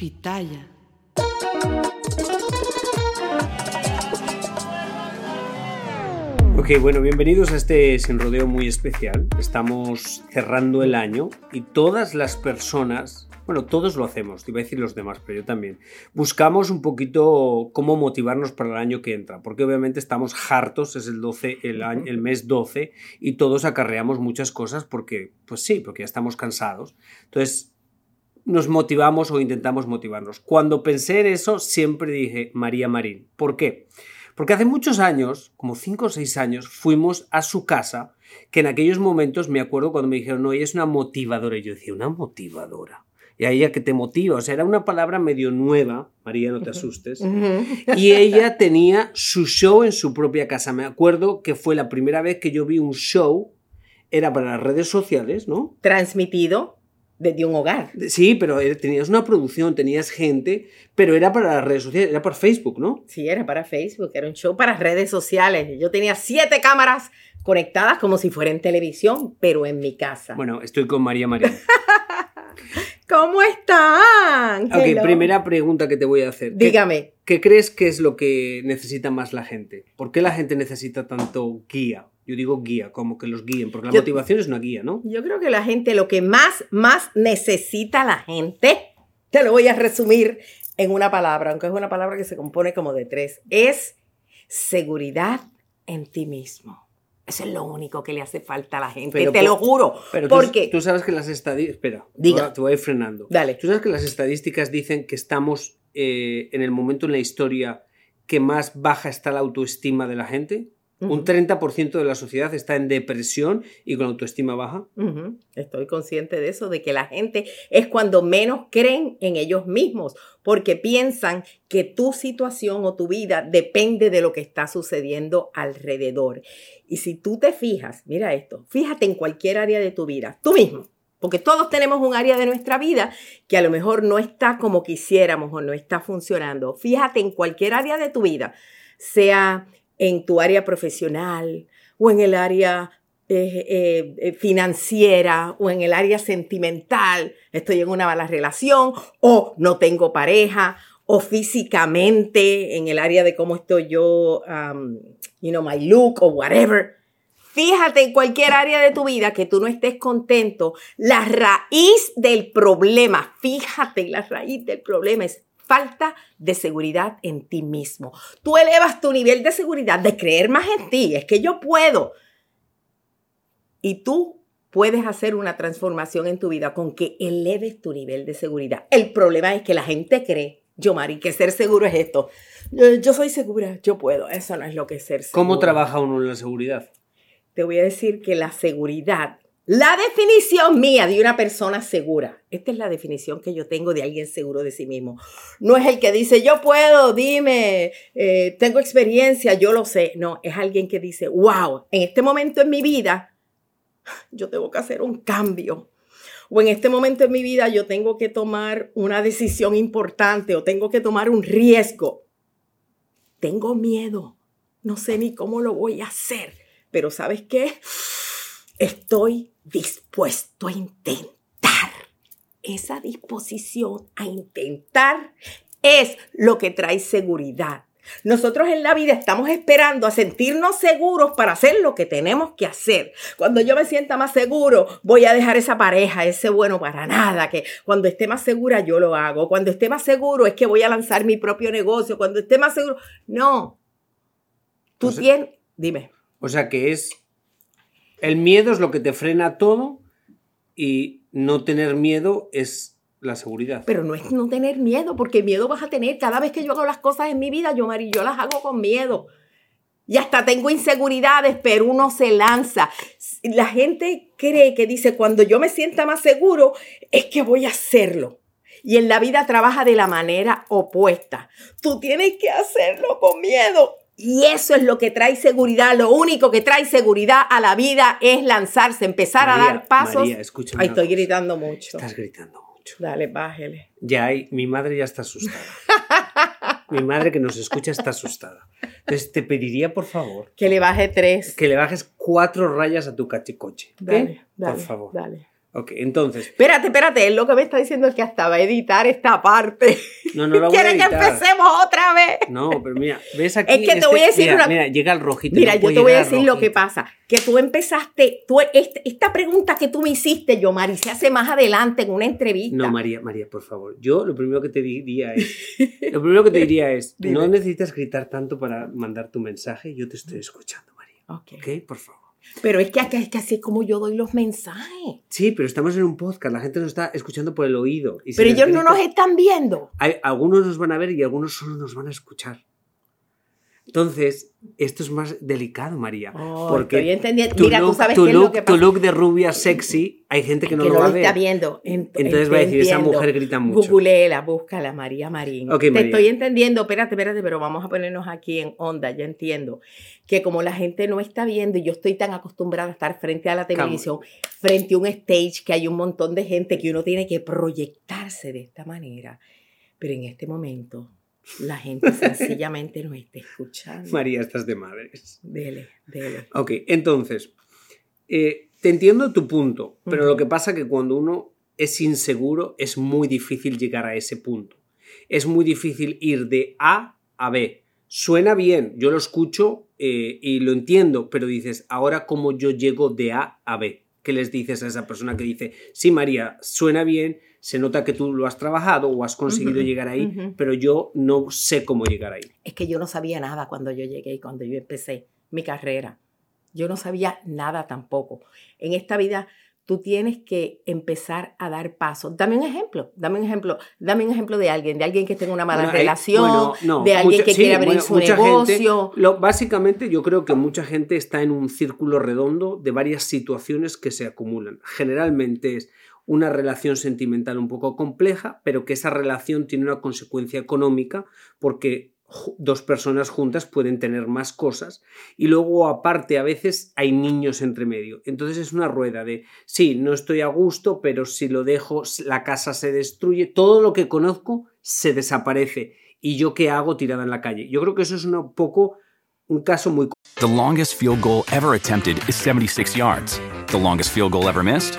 Pitaya. Ok, bueno, bienvenidos a este sin rodeo muy especial. Estamos cerrando el año y todas las personas, bueno, todos lo hacemos, te iba a decir los demás, pero yo también, buscamos un poquito cómo motivarnos para el año que entra, porque obviamente estamos hartos, es el 12, el, año, el mes 12, y todos acarreamos muchas cosas porque, pues sí, porque ya estamos cansados. Entonces, nos motivamos o intentamos motivarnos. Cuando pensé en eso, siempre dije María Marín. ¿Por qué? Porque hace muchos años, como 5 o 6 años, fuimos a su casa, que en aquellos momentos me acuerdo cuando me dijeron, no, ella es una motivadora. Y yo decía, una motivadora. Y a ella que te motiva, o sea, era una palabra medio nueva, María, no te asustes. Y ella tenía su show en su propia casa. Me acuerdo que fue la primera vez que yo vi un show, era para las redes sociales, ¿no? Transmitido desde un hogar. Sí, pero tenías una producción, tenías gente, pero era para las redes sociales, era para Facebook, ¿no? Sí, era para Facebook, era un show para redes sociales. Yo tenía siete cámaras conectadas como si fuera en televisión, pero en mi casa. Bueno, estoy con María María. ¿Cómo están? Ok, Hello. primera pregunta que te voy a hacer. ¿Qué- Dígame. ¿Qué crees que es lo que necesita más la gente? ¿Por qué la gente necesita tanto guía? Yo digo guía, como que los guíen, porque la Yo- motivación es una guía, ¿no? Yo creo que la gente, lo que más, más necesita la gente, te lo voy a resumir en una palabra, aunque es una palabra que se compone como de tres, es seguridad en ti mismo. Eso es lo único que le hace falta a la gente, Pero te lo juro. Pero tú, porque tú sabes que las estadísticas... Espera, Diga. te voy te frenando. Dale. Tú sabes que las estadísticas dicen que estamos eh, en el momento en la historia que más baja está la autoestima de la gente. Un Ujú. 30% de la sociedad está en depresión y con autoestima baja. Estoy consciente de eso, de que la gente es cuando menos creen en ellos mismos, porque piensan que tu situación o tu vida depende de lo que está sucediendo alrededor. Y si tú te fijas, mira esto, fíjate en cualquier área de tu vida, tú mismo, porque todos tenemos un área de nuestra vida que a lo mejor no está como quisiéramos o no está funcionando. Fíjate en cualquier área de tu vida, sea en tu área profesional o en el área eh, eh, eh, financiera o en el área sentimental, estoy en una mala relación o no tengo pareja o físicamente en el área de cómo estoy yo, um, you know, my look o whatever. Fíjate en cualquier área de tu vida que tú no estés contento, la raíz del problema, fíjate, la raíz del problema es falta de seguridad en ti mismo. Tú elevas tu nivel de seguridad, de creer más en ti, es que yo puedo. Y tú puedes hacer una transformación en tu vida con que eleves tu nivel de seguridad. El problema es que la gente cree, yo Mari, que ser seguro es esto. Yo, yo soy segura, yo puedo. Eso no es lo que es ser seguro. ¿Cómo trabaja uno en la seguridad? Te voy a decir que la seguridad, la definición mía de una persona segura, esta es la definición que yo tengo de alguien seguro de sí mismo. No es el que dice, yo puedo, dime, eh, tengo experiencia, yo lo sé. No, es alguien que dice, wow, en este momento en mi vida, yo tengo que hacer un cambio. O en este momento en mi vida yo tengo que tomar una decisión importante o tengo que tomar un riesgo. Tengo miedo. No sé ni cómo lo voy a hacer. Pero ¿sabes qué? Estoy dispuesto a intentar. Esa disposición a intentar es lo que trae seguridad. Nosotros en la vida estamos esperando a sentirnos seguros para hacer lo que tenemos que hacer. Cuando yo me sienta más seguro, voy a dejar esa pareja, ese bueno para nada, que cuando esté más segura yo lo hago. Cuando esté más seguro es que voy a lanzar mi propio negocio. Cuando esté más seguro, no. Tú tienes, dime. O sea que es, el miedo es lo que te frena todo y no tener miedo es la seguridad. Pero no es no tener miedo, porque miedo vas a tener. Cada vez que yo hago las cosas en mi vida, yo, Mari, yo las hago con miedo. Y hasta tengo inseguridades, pero uno se lanza. La gente cree que dice, cuando yo me sienta más seguro, es que voy a hacerlo. Y en la vida trabaja de la manera opuesta. Tú tienes que hacerlo con miedo. Y eso es lo que trae seguridad. Lo único que trae seguridad a la vida es lanzarse, empezar a dar pasos. María, escúchame Ay, estoy cosa. gritando mucho. Estás gritando mucho. Dale, bájele. Ya hay, mi madre ya está asustada. mi madre que nos escucha está asustada. Entonces te pediría, por favor, Que le baje tres. que le bajes cuatro rayas a tu cachicoche. Dale, dale, por favor. Dale. Ok, entonces, Espérate, espérate. Él lo que me está diciendo es que hasta va a editar esta parte. no, no la voy a ¿Quiere que editar. empecemos otra vez? No, pero mira, ves aquí. Es que te voy a decir mira, una- Mira, llega el rojito. Mira, no yo te voy a decir lo que pasa. Que tú empezaste, tú, este- esta pregunta que tú me hiciste, yo, Mari, se hace más adelante en una entrevista. No, María, María, por favor. Yo lo primero que te diría es. Lo primero que te diría es. No necesitas gritar tanto para mandar tu mensaje. Yo te estoy escuchando, María. Ok. ¿Ok? Por favor. Pero es que, es que así es como yo doy los mensajes. Sí, pero estamos en un podcast. La gente nos está escuchando por el oído. y Pero ellos no nos están viendo. Hay- algunos nos van a ver y algunos solo nos van a escuchar. Entonces, esto es más delicado, María. Oh, porque estoy entendiendo. tu Mira, tú look, sabes tu es lo look- que tu pasa. look de rubia sexy, hay gente que no que lo no va lo está ver. viendo. Ent- Entonces va a decir, esa mujer grita mucho. Googleela, búscala, María Marín. Ok, Te María. estoy entendiendo, espérate, espérate, pero vamos a ponernos aquí en onda, ya entiendo. Que como la gente no está viendo y yo estoy tan acostumbrada a estar frente a la televisión, frente a un stage, que hay un montón de gente que uno tiene que proyectarse de esta manera. Pero en este momento, la gente sencillamente no está escuchando. María, estás de madres. Dele, dele. Ok, entonces, eh, te entiendo tu punto, pero lo que pasa que cuando uno es inseguro es muy difícil llegar a ese punto. Es muy difícil ir de A a B. Suena bien, yo lo escucho eh, y lo entiendo, pero dices, ahora cómo yo llego de A a B. ¿Qué les dices a esa persona que dice, sí, María, suena bien, se nota que tú lo has trabajado o has conseguido llegar ahí, pero yo no sé cómo llegar ahí? Es que yo no sabía nada cuando yo llegué y cuando yo empecé mi carrera. Yo no sabía nada tampoco. En esta vida tú tienes que empezar a dar pasos. Dame un ejemplo, dame un ejemplo, dame un ejemplo de alguien, de alguien que tenga una mala Bueno, relación, bueno, no, de alguien mucha- que sí, quiere abrir bueno, su gente- negocio. Lo, básicamente yo creo que mucha gente está en un círculo redondo de varias situaciones que se acumulan. Generalmente es una relación sentimental un poco compleja, pero que esa relación tiene una consecuencia económica porque dos personas juntas pueden tener más cosas y luego aparte a veces hay niños entre medio. Entonces es una rueda de, sí, no estoy a gusto, pero si lo dejo, la casa se destruye, todo lo que conozco se desaparece. ¿Y yo qué hago tirada en la calle? Yo creo que eso es un poco un caso muy The longest field goal ever attempted is 76 yards. The longest field goal ever missed?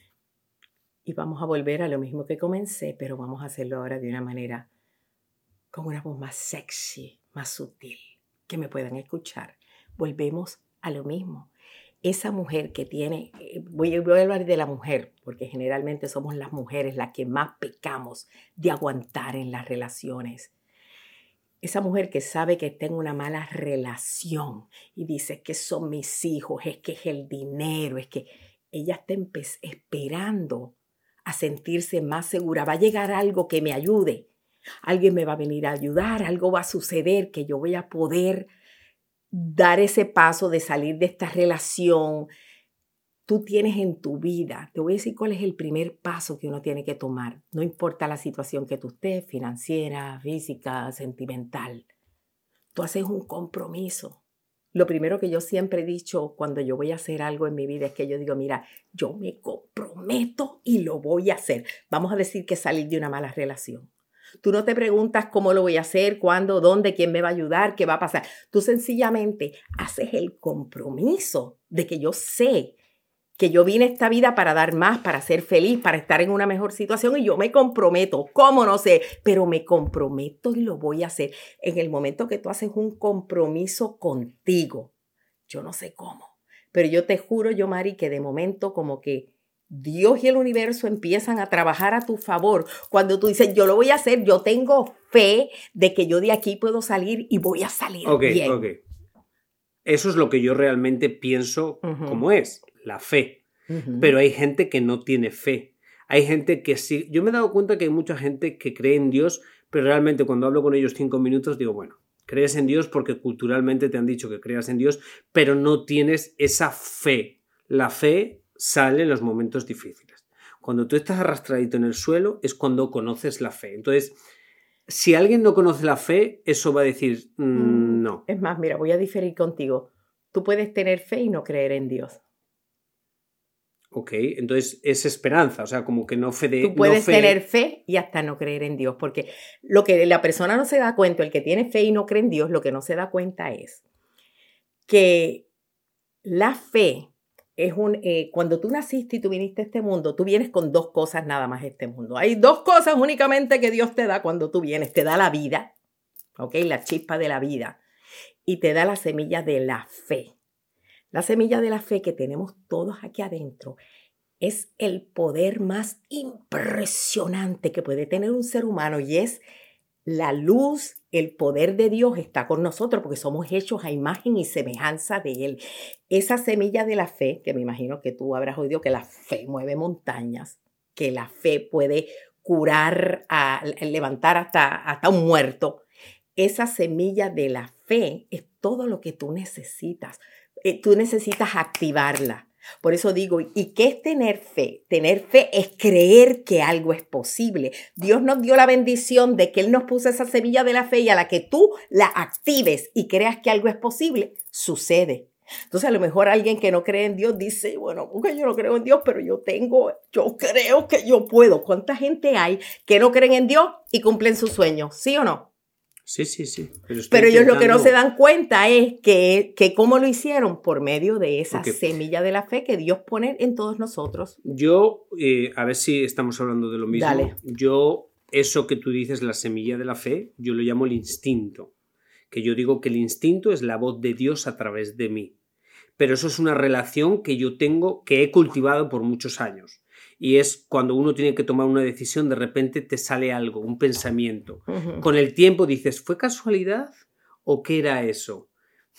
Y vamos a volver a lo mismo que comencé, pero vamos a hacerlo ahora de una manera con una voz más sexy, más sutil, que me puedan escuchar. Volvemos a lo mismo. Esa mujer que tiene, eh, voy, voy a hablar de la mujer, porque generalmente somos las mujeres las que más pecamos de aguantar en las relaciones. esa mujer que sabe que tengo una mala relación y dice que son mis hijos, es que es el dinero, es que ella está esperando a sentirse más segura. Va a llegar algo que me ayude. Alguien me va a venir a ayudar, algo va a suceder que yo voy a poder dar ese paso de salir de esta relación. Tú tienes en tu vida, te voy a decir cuál es el primer paso que uno tiene que tomar. No importa la situación que tú estés, financiera, física, sentimental. Tú haces un compromiso. Lo primero que yo siempre he dicho cuando yo voy a hacer algo en mi vida es que yo digo, mira, yo me comprometo y lo voy a hacer. Vamos a decir que salir de una mala relación. Tú no te preguntas cómo lo voy a hacer, cuándo, dónde, quién me va a ayudar, qué va a pasar. Tú sencillamente haces el compromiso de que yo sé que yo vine a esta vida para dar más, para ser feliz, para estar en una mejor situación y yo me comprometo, cómo no sé, pero me comprometo y lo voy a hacer. En el momento que tú haces un compromiso contigo, yo no sé cómo, pero yo te juro, yo Mari, que de momento como que Dios y el universo empiezan a trabajar a tu favor. Cuando tú dices, yo lo voy a hacer, yo tengo fe de que yo de aquí puedo salir y voy a salir bien. Ok, Eso es lo que yo realmente pienso como es la fe. Pero hay gente que no tiene fe. Hay gente que sí. Yo me he dado cuenta que hay mucha gente que cree en Dios, pero realmente cuando hablo con ellos cinco minutos digo, bueno, crees en Dios porque culturalmente te han dicho que creas en Dios, pero no tienes esa fe. La fe sale en los momentos difíciles. Cuando tú estás arrastradito en el suelo es cuando conoces la fe. Entonces, si alguien no conoce la fe, eso va a decir, mm, mm, no. Es más, mira, voy a diferir contigo. Tú puedes tener fe y no creer en Dios. Ok, entonces es esperanza, o sea, como que no fe de... Tú puedes tener fe y hasta no creer en Dios, porque lo que la persona no se da cuenta, el que tiene fe y no cree en Dios, lo que no se da cuenta es que la fe es un... Eh, cuando tú naciste y tú viniste a este mundo, tú vienes con dos cosas nada más a este mundo. Hay dos cosas únicamente que Dios te da cuando tú vienes. Te da la vida, ok, la chispa de la vida, y te da la semilla de la fe. La semilla de la fe que tenemos todos aquí adentro es el poder más impresionante que puede tener un ser humano y es la luz, el poder de Dios está con nosotros porque somos hechos a imagen y semejanza de Él. Esa semilla de la fe, que me imagino que tú habrás oído que la fe mueve montañas, que la fe puede curar, a, levantar hasta, hasta un muerto. Esa semilla de la fe es todo lo que tú necesitas eh, tú necesitas activarla. Por eso digo, ¿y qué es tener fe? Tener fe es creer que algo es posible. Dios nos dio la bendición de que Él nos puso esa semilla de la fe y a la que tú la actives y creas que algo es posible, sucede. Entonces a lo mejor alguien que no cree en Dios dice, bueno, porque yo no creo en Dios, pero yo tengo, yo creo que yo puedo. ¿Cuánta gente hay que no creen en Dios y cumplen sus sueños? ¿Sí o no? Sí, sí, sí. Pero, ellos lo que no se dan cuenta es que, que cómo lo hicieron por medio de esa semilla de la fe que Dios pone en todos nosotros. Yo, eh, a ver si estamos hablando de lo mismo. Yo, eso que tú dices, la semilla de la fe, yo lo llamo el instinto. Que yo digo que el instinto es la voz de Dios a través de mí. Pero eso es una relación que yo tengo, que he cultivado por muchos años y es cuando uno tiene que tomar una decisión, de repente te sale algo, un pensamiento. Con el tiempo dices, ¿fue casualidad o qué era eso?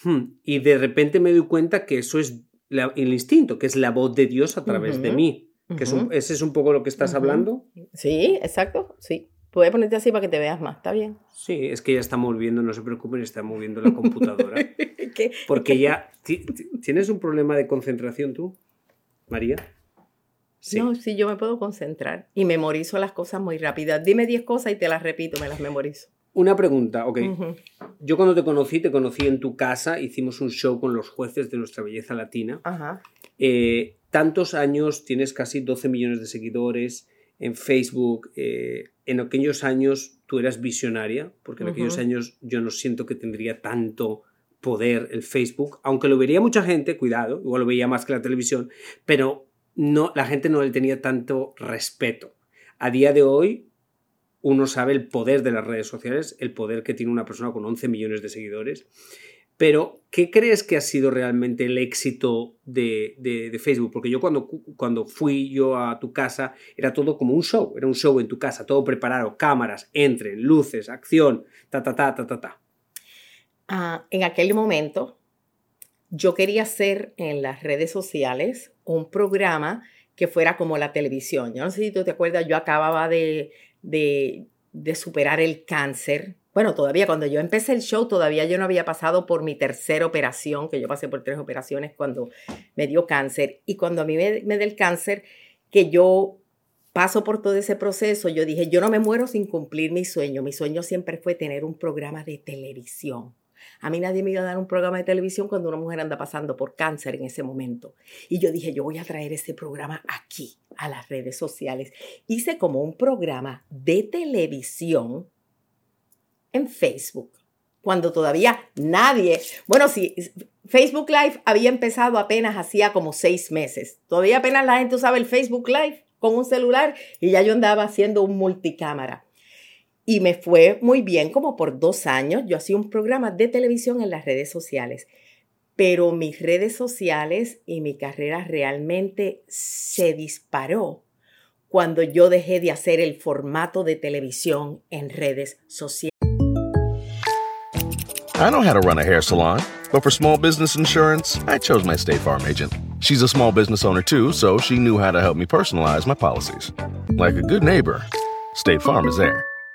Hmm, y de repente me doy cuenta que eso es el instinto, que es la voz de Dios a través de mí. Que ¿Ese es un poco lo que estás hablando? Sí, exacto, sí. Puedes ponerte así para que te veas más, está bien. Sí, es que ya está moviendo, no se preocupen, está moviendo la computadora. Porque ya. ¿Tienes un problema de concentración tú, María? No, sí, yo me puedo concentrar y memorizo las cosas muy rápidas. Dime 10 cosas y te las repito, me las memorizo. Una pregunta, ok. Yo cuando te conocí, te conocí en tu casa, hicimos un show con los jueces de nuestra belleza latina. Ajá. Eh, tantos años, tienes casi 12 millones de seguidores en Facebook. Eh, en aquellos años tú eras visionaria, porque en aquellos años yo no siento que tendría tanto poder el Facebook, aunque lo vería mucha gente, cuidado, igual lo veía más que la televisión, pero no, la gente no le tenía tanto respeto. A día de hoy, uno sabe el poder de las redes sociales, el poder que tiene una persona con 11 millones de seguidores, Pero, ¿qué crees que ha sido realmente el éxito de, Facebook? Porque yo cuando, cuando fui yo a tu casa era todo como un show, era un show en tu casa, todo preparado, cámaras, entren, luces, acción, ta, ta, ta, ta, ta, ta. Ah, en aquel momento yo quería hacer en las redes sociales un programa que fuera como la televisión. Yo no sé si tú te acuerdas, yo acababa de, de, superar el cáncer. Bueno, todavía cuando yo empecé el show, todavía yo no había pasado por mi tercera operación, que yo pasé por tres operaciones cuando me dio cáncer. Y cuando a mí me, me dio el cáncer, que yo paso por todo ese proceso, yo dije, yo no me muero sin cumplir mi sueño. Mi sueño siempre fue tener un programa de televisión. A mí nadie me iba a dar un programa de televisión cuando una mujer anda pasando por cáncer en ese momento. Y yo dije, yo voy a traer este programa aquí, a las redes sociales. Hice como un programa de televisión en Facebook, cuando todavía nadie, bueno, sí, Facebook Live había empezado apenas hacía como seis meses. Todavía apenas la gente usaba el Facebook Live con un celular y ya yo andaba haciendo un multicámara. Y me fue muy bien, como por dos años. Yo hacía un programa de televisión en las redes sociales. Pero mis redes sociales y mi carrera realmente se disparó cuando yo dejé de hacer el formato de televisión en redes sociales. I know how to run a hair salon, but for small business insurance, I chose my State Farm agent. She's a small business owner too, so she knew how to help me personalize my policies. Like a good neighbor, State Farm is there.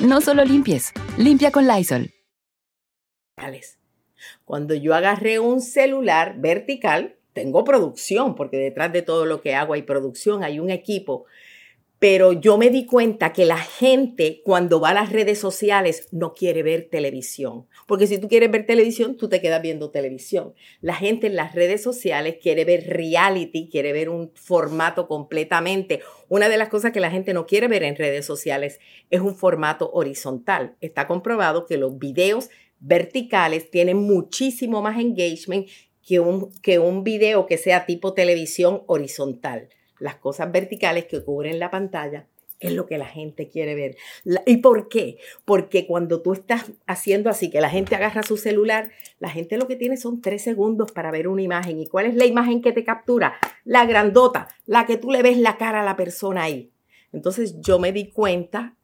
No solo limpies, limpia con Lysol. Cuando yo agarré un celular vertical, tengo producción, porque detrás de todo lo que hago hay producción, hay un equipo. Pero yo me di cuenta que la gente cuando va a las redes sociales no quiere ver televisión. Porque si tú quieres ver televisión, tú te quedas viendo televisión. La gente en las redes sociales quiere ver reality, quiere ver un formato completamente. Una de las cosas que la gente no quiere ver en redes sociales es un formato horizontal. Está comprobado que los videos verticales tienen muchísimo más engagement que un, que un video que sea tipo televisión horizontal las cosas verticales que cubren la pantalla es lo que la gente quiere ver. ¿Y por qué? Porque cuando tú estás haciendo así, que la gente agarra su celular, la gente lo que tiene son tres segundos para ver una imagen. ¿Y cuál es la imagen que te captura? La grandota, la que tú le ves la cara a la persona ahí. Entonces yo me di cuenta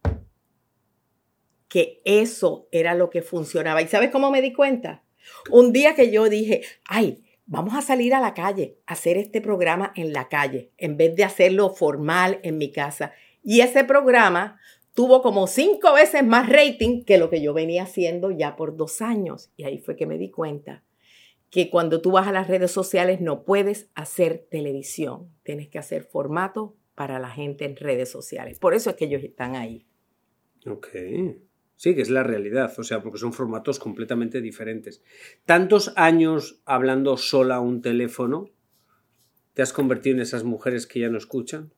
que eso era lo que funcionaba. ¿Y sabes cómo me di cuenta? Un día que yo dije, ay, vamos a salir a la calle, a hacer este programa en la calle, en vez de hacerlo formal en mi casa. Y ese programa tuvo como cinco veces más rating que lo que yo venía haciendo ya por dos años. Y ahí fue que me di cuenta que cuando tú vas a las redes sociales no puedes hacer televisión, tienes que hacer formato para la gente en redes sociales. Por eso es que ellos están ahí. Ok. Sí, que es la realidad, o sea, porque son formatos completamente diferentes. Tantos años hablando sola a un teléfono, ¿te has convertido en esas mujeres que ya no escuchan?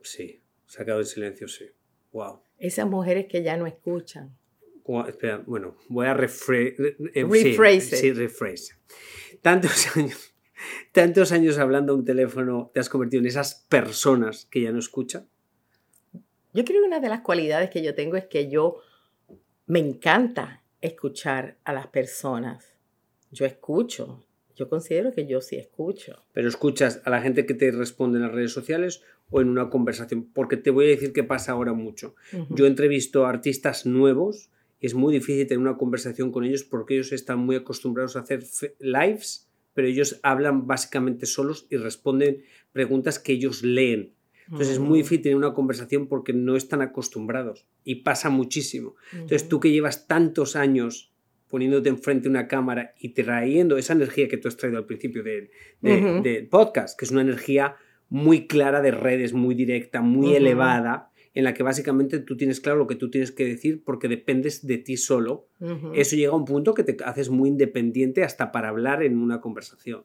Sí, se ha quedado en silencio, sí. Wow. Esas mujeres que ya no escuchan. espera, bueno, voy a rephrase. Eh, rephrase. Sí, rephrase. Tantos años, tantos años hablando a un teléfono, ¿te has convertido en esas personas que ya no escuchan? Yo creo que una de las cualidades que yo tengo es que yo me encanta escuchar a las personas. Yo escucho. Yo considero que yo sí escucho. ¿Pero escuchas a la gente que te responde en las redes sociales o en una conversación? Porque te voy a decir que pasa ahora mucho. Yo entrevisto a artistas nuevos y es muy difícil tener una conversación con ellos porque ellos están muy acostumbrados a hacer lives, pero ellos hablan básicamente solos y responden preguntas que ellos leen entonces es muy difícil tener una conversación porque no están acostumbrados y pasa muchísimo. Entonces tú que llevas tantos años poniéndote enfrente de una cámara y trayendo esa energía que tú has traído al principio del podcast, que es una energía muy clara de redes, muy directa, muy elevada, en la que básicamente tú tienes claro lo que tú tienes que decir porque dependes de ti solo, eso llega a un punto que te haces muy independiente hasta para hablar en una conversación.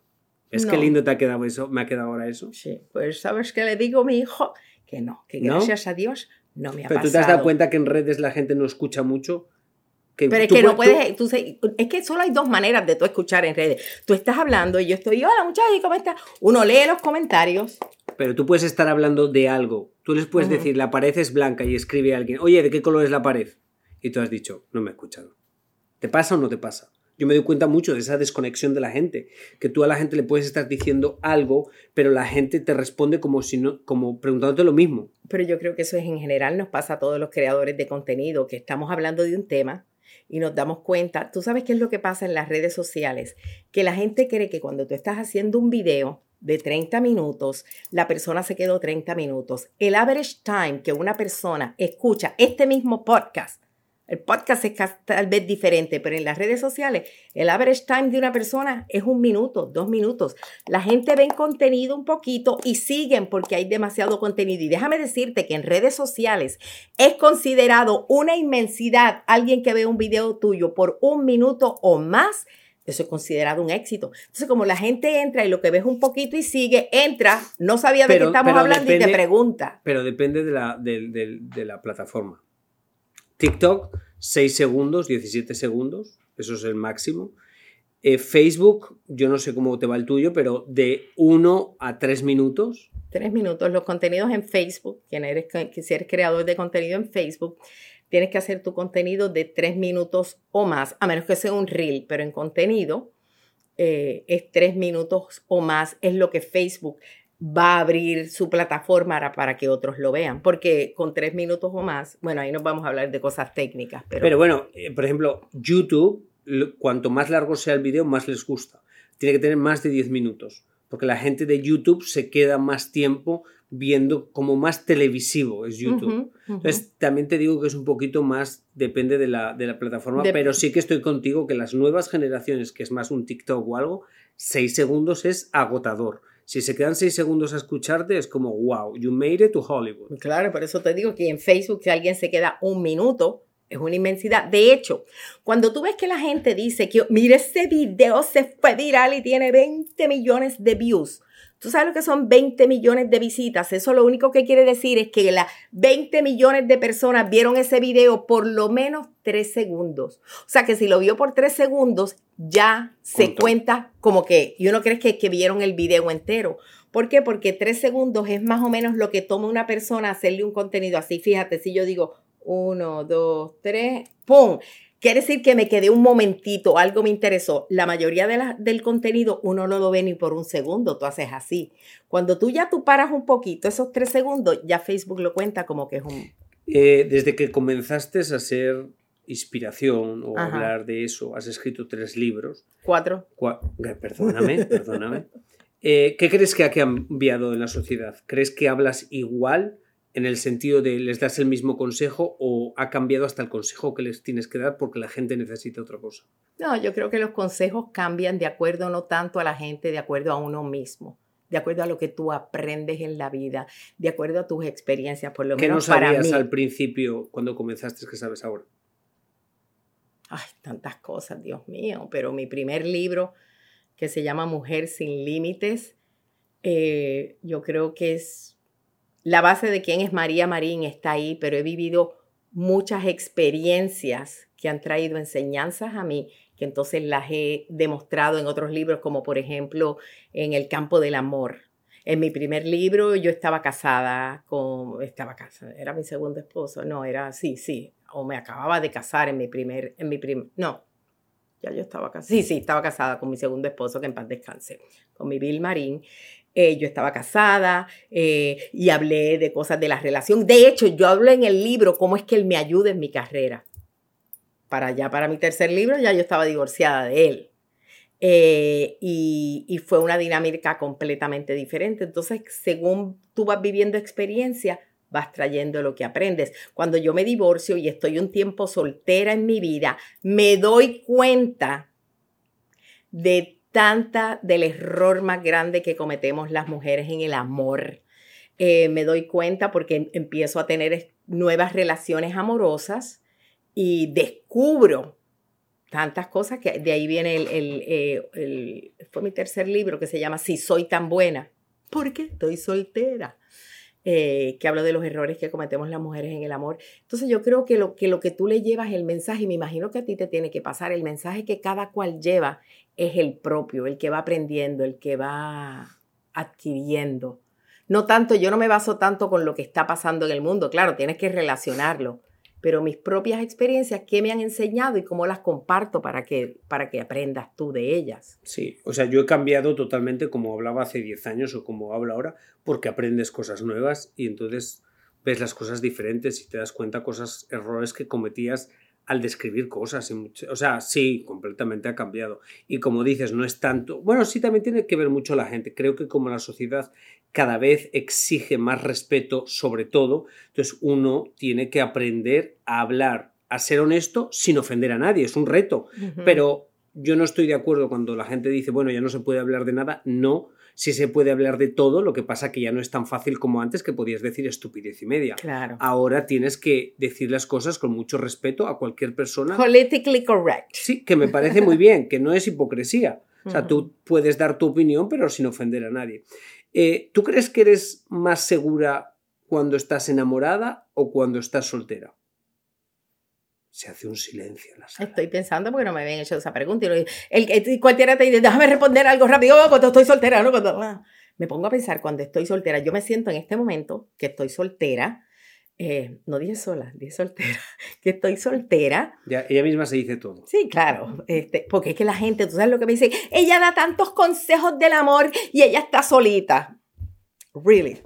¿Es que lindo te ha quedado eso? ¿Me ha quedado ahora eso? Sí, pues sabes que le digo a mi hijo que no, que gracias a Dios no me ha Pero tú te has dado cuenta que en redes la gente no escucha mucho. pero es que no puedes, tú, es que solo hay dos maneras de tú escuchar en redes. Tú estás hablando y yo estoy, hola muchachos, ¿cómo estás? Uno lee los comentarios. Pero tú puedes estar hablando de algo. Tú les puedes decir, la pared es blanca y escribe a alguien, oye, ¿de qué color es la pared? Y tú has dicho, no me he escuchado. ¿Te pasa o no te pasa? Yo me doy cuenta mucho de esa desconexión de la gente, que tú a la gente le puedes estar diciendo algo, pero la gente te responde como si no, como preguntándote lo mismo. Pero yo creo que eso es en general nos pasa a todos los creadores de contenido, que estamos hablando de un tema y nos damos cuenta, tú sabes qué es lo que pasa en las redes sociales, que la gente cree que cuando tú estás haciendo un video de 30 minutos, la persona se quedó 30 minutos. El average time que una persona escucha este mismo podcast el podcast es tal vez diferente, pero en las redes sociales el average time de una persona es un minuto, dos minutos. La gente ve contenido un poquito y siguen porque hay demasiado contenido. Y déjame decirte que en redes sociales es considerado una inmensidad alguien que ve un video tuyo por un minuto o más. Eso es considerado un éxito. Entonces, como la gente entra y lo que ves un poquito y sigue, entra, no sabía de qué estamos hablando y te pregunta. Pero depende de la, de la plataforma. TikTok, 6 segundos, 17 segundos, eso es el máximo. Eh, Facebook, yo no sé cómo te va el tuyo, pero de 1 a 3 minutos. 3 minutos. Los contenidos en Facebook, quien eres, si eres creador de contenido en Facebook, tienes que hacer tu contenido de 3 minutos o más, a menos que sea un reel, pero en contenido eh, es 3 minutos o más, es lo que Facebook va a abrir su plataforma para que otros lo vean, porque con tres minutos o más, bueno, ahí nos vamos a hablar de cosas técnicas. Pero, pero bueno, eh, por ejemplo, YouTube, cuanto más largo sea el video, más les gusta. Tiene que tener más de 10 minutos, porque la gente de YouTube se queda más tiempo viendo como más televisivo es YouTube. Entonces, también te digo que es un poquito más, depende de la, de la plataforma, pero sí que estoy contigo que las nuevas generaciones, que es más un TikTok o algo, 6 segundos es agotador si se quedan seis segundos a escucharte, es como, wow, you made it to Hollywood. Claro, por eso te digo que en Facebook, si alguien se queda un minuto, es una inmensidad. De hecho, cuando tú ves que la gente dice que, mire, ese video se fue viral y tiene 20 millones de views, Tú sabes lo que son 20 millones de visitas. Eso lo único que quiere decir es que las 20 millones de personas vieron ese video por lo menos 3 segundos. O sea que si lo vio por 3 segundos, ya se cuenta como que, y uno cree que, que vieron el video entero. ¿Por qué? Porque 3 segundos es más o menos lo que toma una persona hacerle un contenido así. Fíjate, si yo digo 1, 2, 3, ¡pum! Quiere decir que me quedé un momentito, algo me interesó. La mayoría de del contenido uno no lo ve ni por un segundo, tú haces así. Cuando tú ya tú paras un poquito, esos tres segundos, ya Facebook lo cuenta como que es un... Eh, desde que comenzaste a ser inspiración o hablar de eso, has escrito tres libros. Cuatro. Eh, perdóname, perdóname. Eh, ¿Qué crees que ha cambiado en la sociedad? ¿Crees que hablas igual? En el sentido de les das el mismo consejo o ha cambiado hasta el consejo que les tienes que dar porque la gente necesita otra cosa? No, yo creo que los consejos cambian de acuerdo no tanto a la gente, de acuerdo a uno mismo, de acuerdo a lo que tú aprendes en la vida, de acuerdo a tus experiencias, por lo ¿Qué menos no sabías al principio cuando comenzaste que sabes ahora? Ay, tantas cosas, Dios mío, pero mi primer libro que se llama Mujer sin Límites, eh, yo creo que es la base de quién es María Marín está ahí, pero he vivido muchas experiencias que han traído enseñanzas a mí, que entonces las he demostrado en otros libros, como por ejemplo en el campo del amor. En mi primer libro yo estaba casada con, estaba casada, era mi segundo esposo, no, era, sí, sí, o me acababa de casar en mi primer, en mi primer, no, ya yo estaba casada, sí, sí, estaba casada con mi segundo esposo, que en paz descanse, con mi Bill Marín, eh, yo estaba casada eh, y hablé de cosas de la relación. De hecho, yo hablo en el libro cómo es que él me ayuda en mi carrera. Para ya, para mi tercer libro, ya yo estaba divorciada de él. Eh, y, y, fue una dinámica completamente diferente. Entonces, según tú vas viviendo experiencia, vas trayendo lo que aprendes. Cuando yo me divorcio y estoy un tiempo soltera en mi vida, me doy cuenta de tanta del error más grande que cometemos las mujeres en el amor. Eh, me doy cuenta porque empiezo a tener nuevas relaciones amorosas y descubro tantas cosas que de ahí viene el, el, eh, el, fue mi tercer libro que se llama Si soy tan buena, porque estoy soltera. Eh, que hablo de los errores que cometemos las mujeres en el amor. Entonces yo creo que lo, que lo que tú le llevas, el mensaje, y me imagino que a ti te tiene que pasar, el mensaje que cada cual lleva es el propio, el que va aprendiendo, el que va adquiriendo. No tanto, yo no me baso tanto con lo que está pasando en el mundo, claro, tienes que relacionarlo, pero mis propias experiencias, qué me han enseñado y cómo las comparto para que, para que aprendas tú de ellas. Sí, o sea, yo he cambiado totalmente como hablaba hace 10 años o como hablo ahora, porque aprendes cosas nuevas y entonces ves las cosas diferentes y te das cuenta cosas, errores que cometías al describir cosas. o sea, sí, completamente ha cambiado. Y como dices, no es tanto. Bueno, sí, también tiene que ver mucho la gente. Creo que como la sociedad cada vez exige más respeto sobre todo, entonces uno tiene que aprender a hablar, a ser honesto sin ofender a nadie. Es un reto. Pero yo no estoy de acuerdo cuando la gente dice, bueno, ya no se puede hablar de nada. No, sí se puede hablar de todo, lo que pasa que ya no es tan fácil como antes que podías decir estupidez y media. Claro. Ahora tienes que decir las cosas con mucho respeto a cualquier persona. Politically correct. Sí, que me parece muy bien, que no es hipocresía. O sea, tú puedes dar tu opinión, pero sin ofender a nadie. Eh, ¿Tú crees que eres más segura cuando estás enamorada o cuando estás soltera? Se hace un silencio en la sala. Estoy pensando porque no me habían hecho esa pregunta. Y el, cualquiera te dice, déjame responder algo rápido cuando estoy soltera. ¿no? Cuando, ah, me pongo a pensar cuando estoy soltera. Yo me siento en este momento que estoy soltera. Eh, no dije sola, dije soltera. Que estoy soltera. Ya, ella misma se dice todo. Sí, claro. Este, porque es que la gente, tú sabes lo que me dice, ella da tantos consejos del amor y ella está solita. Really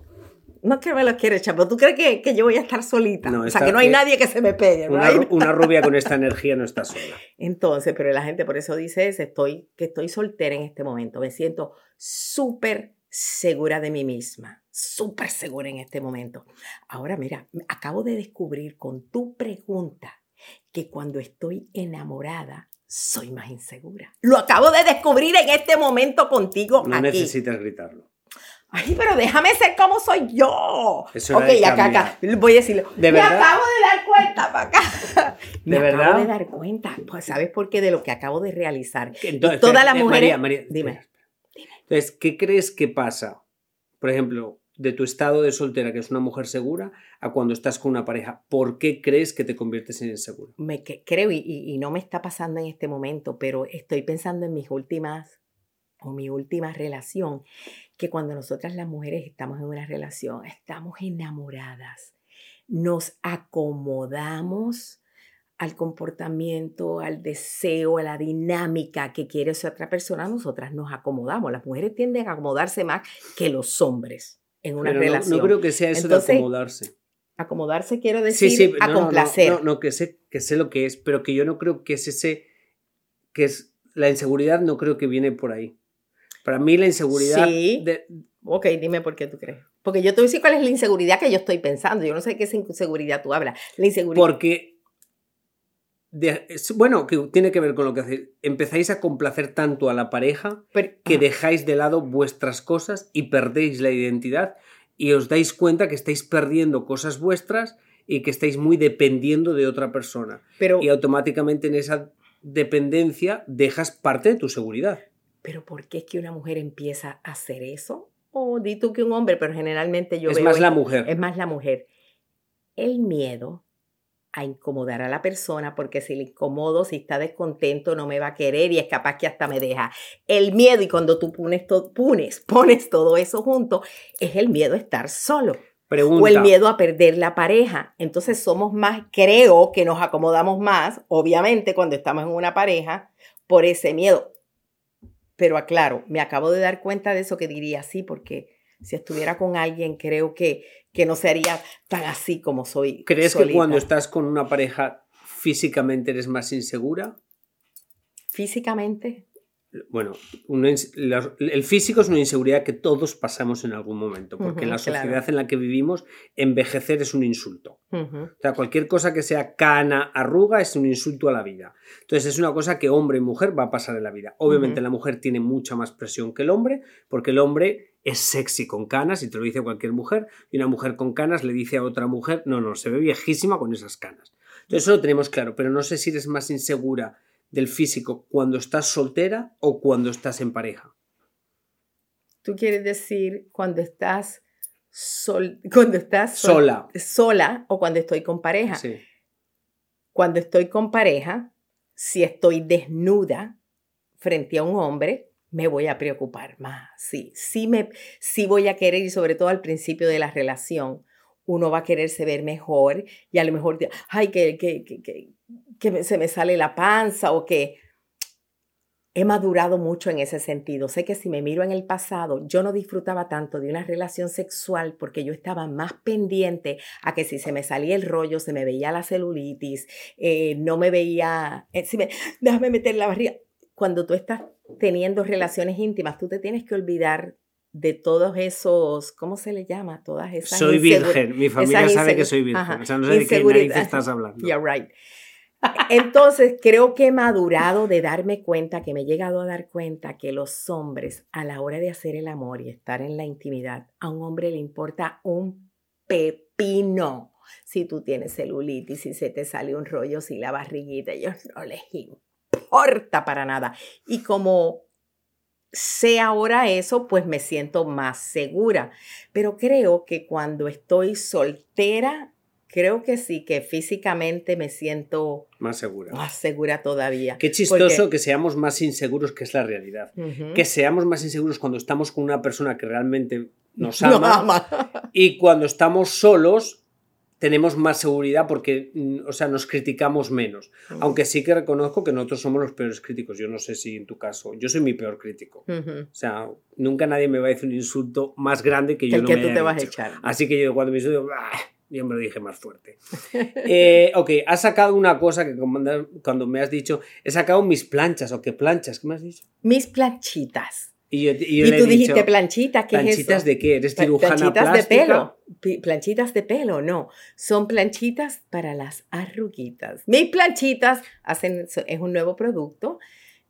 no que me lo quiere echar, pero tú crees que, que, yo voy a estar solita. o sea, que no hay nadie que se me pegue. Una, una, rubia con esta energía no está sola. Entonces, pero la gente por eso dice eso, estoy, que estoy soltera en este momento. Me siento súper segura de mí misma, súper segura en este momento. Ahora, mira, acabo de descubrir con tu pregunta que cuando estoy enamorada, soy más insegura. Lo acabo de descubrir en este momento contigo. No necesitas gritarlo. Ay, pero déjame ser como soy yo. Eso ok, acá, acá. Voy a decirlo. ¿De me acabo de dar cuenta para acá. ¿De me verdad? acabo de dar cuenta. Pues, ¿sabes por qué? De lo que acabo de realizar. Entonces, todas las eh, mujeres. María, dime. Entonces, ¿qué crees que pasa? Por ejemplo, de tu estado de soltera, que es una mujer segura, a cuando estás con una pareja. ¿Por qué crees que te conviertes en insegura? Me creo, y, y no me está pasando en este momento, pero estoy pensando en mis últimas o mi última relación que cuando nosotras las mujeres estamos en una relación, estamos enamoradas, nos acomodamos al comportamiento, al deseo, a la dinámica que quiere esa otra persona, nosotras nos acomodamos. Las mujeres tienden a acomodarse más que los hombres en una relación. No, creo que sea eso de acomodarse. Acomodarse quiero decir a complacer. No, no, que sé, que sé lo que es, pero que yo no creo que es ese, que es la inseguridad, no creo que viene por ahí. Para mí la inseguridad... Sí. Ok, dime por qué tú crees. Porque yo te voy a decir cuál es la inseguridad que yo estoy pensando. Yo no sé qué inseguridad tú hablas. La inseguridad... Porque... bueno, que tiene que ver con lo que hacéis. Empezáis a complacer tanto a la pareja que dejáis de lado vuestras cosas y perdéis la identidad y os dais cuenta que estáis perdiendo cosas vuestras y que estáis muy dependiendo de otra persona. Pero, y automáticamente en esa dependencia dejas parte de tu seguridad. Pero ¿por qué es que una mujer empieza a hacer eso? O di tú que un hombre, pero generalmente yo es más la mujer. Es más la mujer. El miedo a incomodar a la persona, porque si le incomodo, si está descontento, no me va a querer y es capaz que hasta me deja. El miedo, y cuando tú pones, todo, pones, pones todo eso junto, es el miedo a estar solo. Pregunta. O el miedo a perder la pareja. Entonces somos más, creo que nos acomodamos más, obviamente, cuando estamos en una pareja, por ese miedo. Pero aclaro, me acabo de dar cuenta de eso que diría así, porque si estuviera con alguien, creo que, que no sería tan así como soy. ¿Crees que cuando estás con una pareja físicamente eres más insegura? ¿Físicamente? Bueno, el físico es una inseguridad que todos pasamos en algún momento, porque en la sociedad en la que vivimos, envejecer es un insulto. O sea, cualquier cosa que sea cana, arruga, es un insulto a la vida. Entonces, es una cosa que hombre y mujer va a pasar en la vida. Obviamente, la mujer tiene mucha más presión que el hombre, porque el hombre es sexy con canas, y te lo dice cualquier mujer, y una mujer con canas le dice a otra mujer, no, no, se ve viejísima con esas canas. Entonces, eso lo tenemos claro, pero no sé si eres más insegura del físico cuando estás soltera o cuando estás en pareja. Tú quieres decir cuando estás sol- cuando estás sol- Sola. sola o cuando estoy con pareja. Sí. Cuando estoy con pareja, si estoy desnuda frente a un hombre, me voy a preocupar más. Sí, sí, me, sí voy a querer, y sobre todo al principio de la relación, uno va a quererse ver mejor y a lo mejor, ay, que, que, que, que, me- se me sale la panza o que he madurado mucho en ese sentido. Sé que si me miro en el pasado, yo no disfrutaba tanto de una relación sexual porque yo estaba más pendiente a que si se me salía el rollo, se me veía la celulitis, eh, no me veía, eh, si me- déjame meter la barriga. Cuando tú estás teniendo relaciones íntimas, tú te tienes que olvidar de todos esos, ¿cómo se le llama? Todas esas Soy virgen, mi familia sabe que soy virgen. Ajá, O sea, no sé de qué narices estás hablando. Yeah, right. Entonces, creo que he madurado de darme cuenta, que me he llegado a dar cuenta que los hombres, a la hora de hacer el amor y estar en la intimidad, a un hombre le importa un pepino. Si tú tienes celulitis, si se te sale un rollo, si la barriguita, ellos no les importa para nada. Y como sé ahora eso, pues me siento más segura. Pero creo que cuando estoy soltera, creo que sí, que físicamente me siento Más segura. más segura todavía. Qué chistoso Porque- que seamos más inseguros, que es la realidad. Ujú. Que seamos más inseguros cuando estamos con una persona que realmente nos No ama ama. y cuando estamos solos tenemos más seguridad porque, mm, o sea, nos criticamos menos. Aunque sí que reconozco que nosotros somos los peores críticos. Yo no sé si en tu caso, yo soy mi peor crítico. Ujú. O sea, nunca nadie me va a decir un insulto más grande que yo el no que me tú haya te vas a echar. Así que yo cuando me insulto, "Ah", yo me lo dije más fuerte. Eh, ok, has sacado una cosa que cuando- me has dicho, he sacado mis planchas, o qué planchas, ¿qué me has dicho? Mis planchitas. Y, yo, y yo Y le tú he dijiste dicho, planchitas, ¿qué es ¿planchitas de qué? ¿Eres cirujana planchitas plástica? de pelo. Planchitas de pelo, no. Son planchitas para las arruguitas. Mis planchitas hacen, es un nuevo producto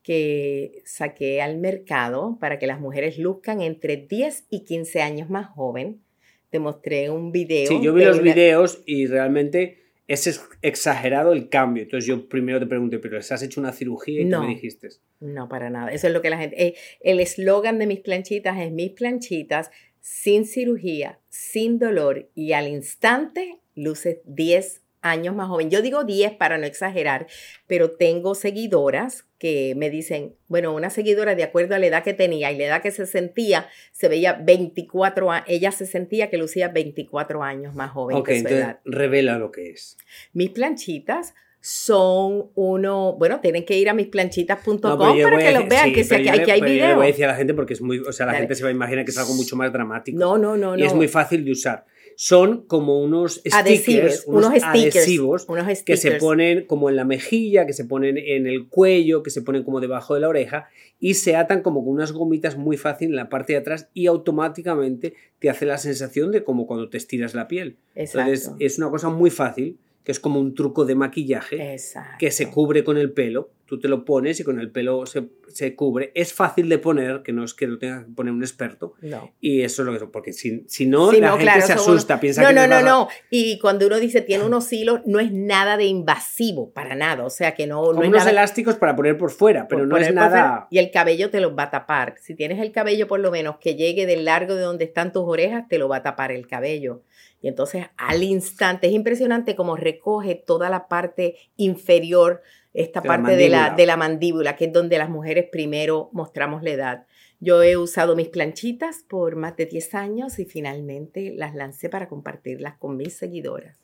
que saqué al mercado para que las mujeres luzcan entre 10 y 15 años más joven. Te mostré un video. Sí, yo vi los una- videos y realmente es ex- exagerado el cambio. Entonces yo primero te pregunté, ¿pero les has hecho una cirugía? Y No. tú me dijiste. No, para nada. Eso es lo que la gente... eh, el eslogan de mis planchitas es mis planchitas sin cirugía, sin dolor y al instante luces 10 años más joven. Yo digo 10 para no exagerar, pero tengo seguidoras que me dicen, bueno, una seguidora de acuerdo a la edad que tenía y la edad que se sentía, se veía 24 años, ella se sentía que lucía 24 años más joven Ok, que su entonces edad. revela lo que es. Mis planchitas son uno, bueno, tienen que ir a misplanchitas.com No, para que a los vean, sí, que, pero aquí, hay, pero yo le voy a decir a la gente porque es muy, o sea, la Dale. gente se va a imaginar que es algo mucho más dramático. No, no, no, no. Y es muy fácil de usar. Son como unos stickers, Adhesivos, unos, unos stickers, adhesivos unos que se stickers. ponen como en la mejilla, que se ponen en el cuello, que se ponen como debajo de la oreja y se atan como con unas gomitas muy fácil en la parte de atrás y automáticamente te hace la sensación de como cuando te estiras la piel. Exacto. Entonces es una cosa muy fácil, que es como un truco de maquillaje Exacto. que se cubre con el pelo. Tú te lo pones y con el pelo se, se cubre. Es fácil de poner, que no es que lo tenga que poner un experto. No. Y eso es lo que es, porque si, si no, Sí, la no, gente claro, se asusta, uno- piensa no, que no, no, a- no. Y cuando uno dice tiene unos hilos, no es nada de invasivo, para nada. O sea que no, no Como unos nada. elásticos para poner por fuera, pero por no es nada... Y el cabello te los va a tapar. Si tienes el cabello por lo menos que llegue del largo de donde están tus orejas, te lo va a tapar el cabello. Y entonces al instante es impresionante cómo recoge toda la parte inferior, esta De la parte de la, mandíbula. de la mandíbula, que es donde las mujeres primero mostramos la edad. Yo he usado mis planchitas por más de 10 años y finalmente las lancé para compartirlas con mis seguidoras.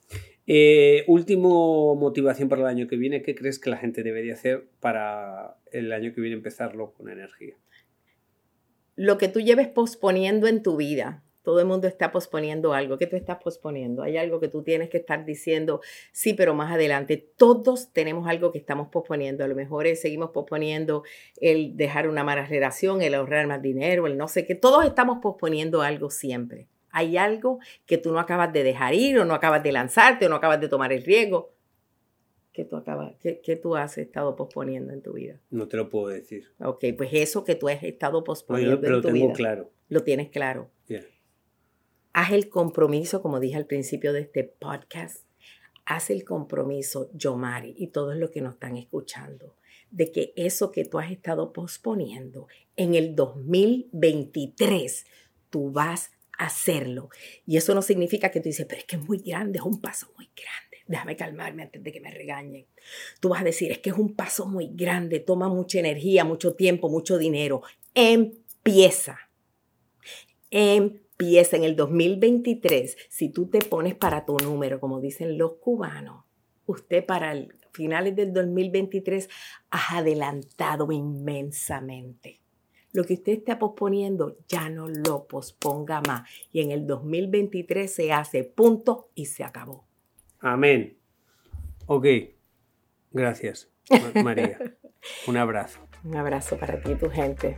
Eh, último motivación para el año que viene, ¿qué crees que la gente debería hacer para el año que viene empezarlo con energía? lo que tú lleves posponiendo en tu vida. Todo el mundo está posponiendo algo. ¿Qué tú estás posponiendo? Hay algo que tú tienes que estar diciendo, sí, pero más adelante. Todos tenemos algo que estamos posponiendo. A lo mejor eh, seguimos posponiendo el dejar una mala relación, el ahorrar más dinero, el no sé qué. Todos estamos posponiendo algo siempre. Hay algo que tú no acabas de dejar ir o no acabas de lanzarte o no acabas de tomar el riesgo. ¿Qué tú, acabas, qué, tú has estado posponiendo en tu vida? No te lo puedo decir. Ok, pues eso que tú has estado posponiendo en tu tengo claro. Lo tienes claro. Haz el compromiso, como dije al principio de este podcast, haz el compromiso, Yomari, y todos los que nos están escuchando, de que eso que tú has estado posponiendo en el 2023, tú vas a hacerlo. Y eso no significa que tú dices, pero es que es muy grande, es un paso muy grande déjame calmarme antes de que me regañen. Tú vas a decir, es que es un paso muy grande, toma mucha energía, mucho tiempo, mucho dinero. Empieza. Empieza en el 2023. Si tú te pones para tu número, como dicen los cubanos, usted para el finales del 2023 has adelantado inmensamente. Lo que usted está posponiendo ya no lo posponga más. Y en el 2023 se hace punto y se acabó. Amén. Ok. Gracias, María. Un abrazo. Un abrazo para ti y tu gente.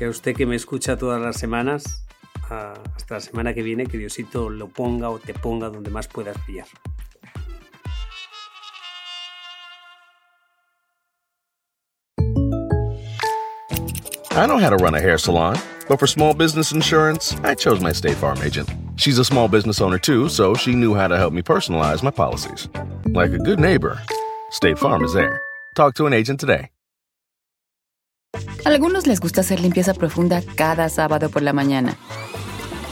Y a usted que me escucha todas las semanas, hasta la semana que viene, que Diosito lo ponga o te ponga donde más puedas brillar. I know how to run a hair salon, but for small business insurance, I chose my State Farm agent. She's a small business owner too, so she knew how to help me personalize my policies. Like a good neighbor, State Farm is there. Talk to an agent today. Algunos les gusta hacer limpieza profunda cada sábado por la mañana.